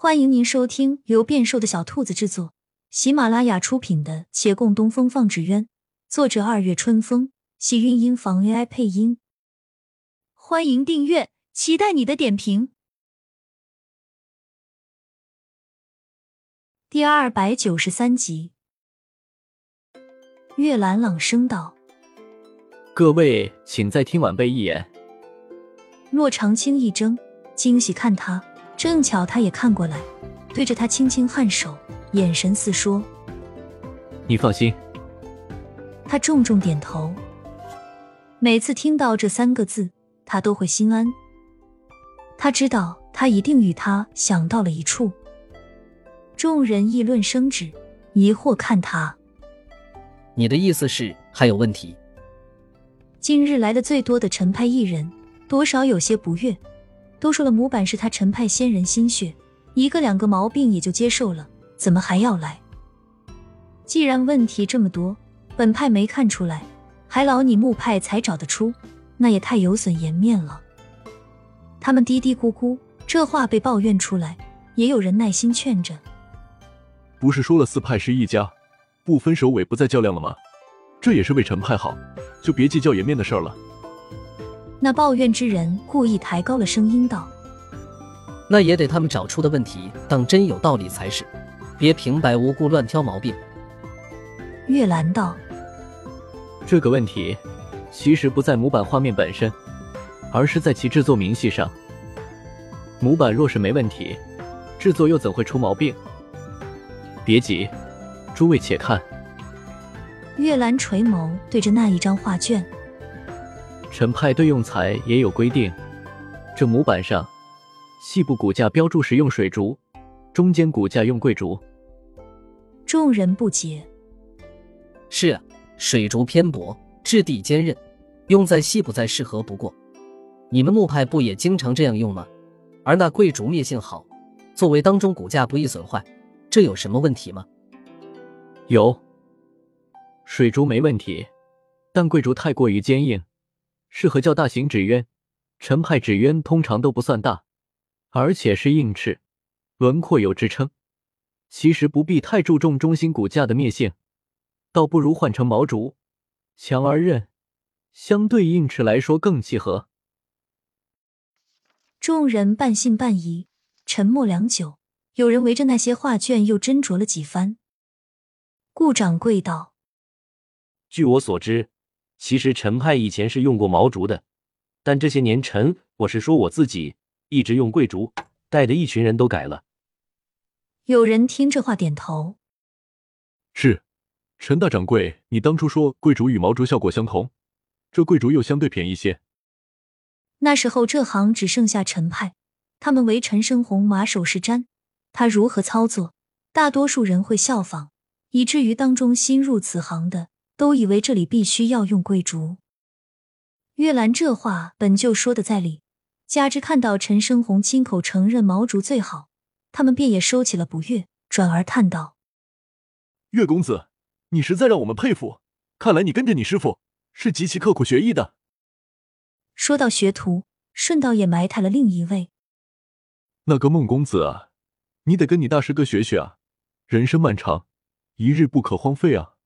欢迎您收听由变瘦的小兔子制作、喜马拉雅出品的《且共东风放纸鸢》，作者二月春风，喜韵音房 AI 配音。欢迎订阅，期待你的点评。第二百九十三集，月兰朗声道：“各位，请再听晚辈一眼。”骆长青一怔，惊喜看他。正巧他也看过来，对着他轻轻颔首，眼神似说：“你放心。”他重重点头。每次听到这三个字，他都会心安。他知道他一定与他想到了一处。众人议论声止，疑惑看他：“你的意思是还有问题？”近日来的最多的陈派艺人，多少有些不悦。都说了模板是他陈派仙人心血，一个两个毛病也就接受了，怎么还要来？既然问题这么多，本派没看出来，还劳你木派才找得出，那也太有损颜面了。他们嘀嘀咕咕，这话被抱怨出来，也有人耐心劝着：“不是说了四派是一家，不分首尾，不再较量了吗？这也是为陈派好，就别计较颜面的事儿了。”那抱怨之人故意抬高了声音道：“那也得他们找出的问题当真有道理才是，别平白无故乱挑毛病。”月兰道：“这个问题其实不在模板画面本身，而是在其制作明细上。模板若是没问题，制作又怎会出毛病？别急，诸位且看。”月兰垂眸对着那一张画卷。陈派对用材也有规定，这模板上细部骨架标注时用水竹，中间骨架用桂竹。众人不解。是啊，水竹偏薄，质地坚韧，用在细部再适合不过。你们木派不也经常这样用吗？而那桂竹灭性好，作为当中骨架不易损坏，这有什么问题吗？有，水竹没问题，但桂竹太过于坚硬。适合较大型纸鸢，陈派纸鸢通常都不算大，而且是硬翅，轮廓有支撑。其实不必太注重中心骨架的灭性，倒不如换成毛竹，强而韧，相对硬翅来说更契合。众人半信半疑，沉默良久。有人围着那些画卷又斟酌了几番。顾掌柜道：“据我所知。”其实陈派以前是用过毛竹的，但这些年陈，我是说我自己，一直用桂竹，带的一群人都改了。有人听这话点头。是，陈大掌柜，你当初说桂竹与毛竹效果相同，这桂竹又相对便宜些。那时候这行只剩下陈派，他们为陈生红马首是瞻，他如何操作，大多数人会效仿，以至于当中新入此行的。都以为这里必须要用桂竹。月兰这话本就说的在理，加之看到陈生红亲口承认毛竹最好，他们便也收起了不悦，转而叹道：“月公子，你实在让我们佩服。看来你跟着你师傅是极其刻苦学艺的。”说到学徒，顺道也埋汰了另一位。那个孟公子啊，你得跟你大师哥学学啊！人生漫长，一日不可荒废啊！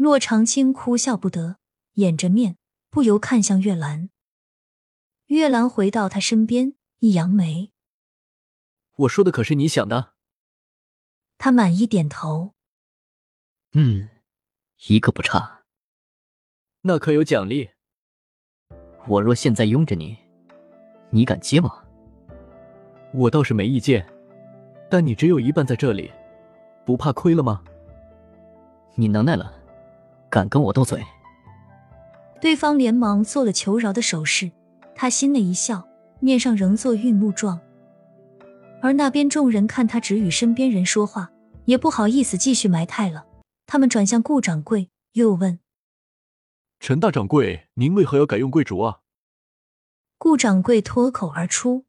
骆长青哭笑不得，掩着面，不由看向月兰。月兰回到他身边，一扬眉：“我说的可是你想的？”他满意点头：“嗯，一个不差。那可有奖励？我若现在拥着你，你敢接吗？”我倒是没意见，但你只有一半在这里，不怕亏了吗？你能耐了。敢跟我斗嘴？对方连忙做了求饶的手势，他心内一笑，面上仍作愠怒状。而那边众人看他只与身边人说话，也不好意思继续埋汰了。他们转向顾掌柜，又问：“陈大掌柜，您为何要改用贵竹啊？”顾掌柜脱口而出：“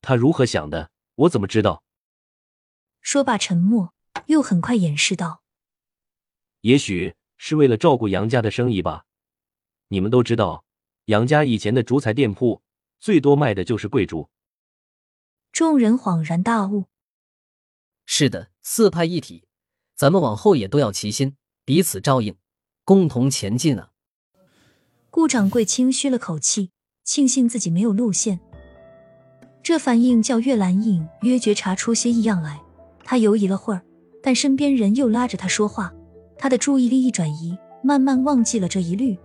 他如何想的？我怎么知道？”说罢沉默，又很快掩饰道：“也许。”是为了照顾杨家的生意吧？你们都知道，杨家以前的竹材店铺最多卖的就是桂竹。众人恍然大悟。是的，四派一体，咱们往后也都要齐心，彼此照应，共同前进啊！顾掌柜轻吁了口气，庆幸自己没有露馅。这反应叫月兰隐约觉察出些异样来，他犹疑了会儿，但身边人又拉着他说话，他的注意力一转移，慢慢忘记了这一律。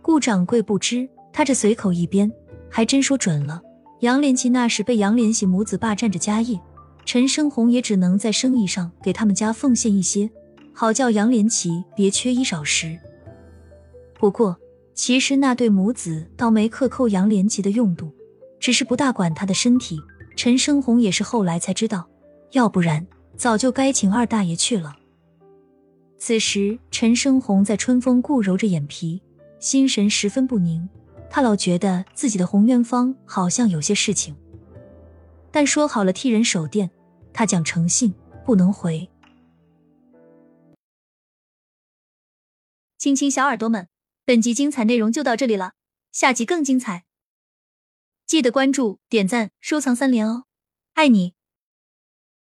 顾掌柜不知，他这随口一编，还真说准了。杨连奇那时被杨连喜母子霸占着家业，陈生红也只能在生意上给他们家奉献一些，好叫杨连奇别缺衣少食。不过，其实那对母子倒没克扣杨连奇的用度，只是不大管他的身体。陈生红也是后来才知道，要不然早就该请二大爷去了。此时，陈生红在春风顾揉着眼皮，心神十分不宁。他老觉得自己的红渊方好像有些事情，但说好了替人守店，他讲诚信不能回。亲亲小耳朵们，本集精彩内容就到这里了，下集更精彩，记得关注、点赞、收藏三连哦，爱你！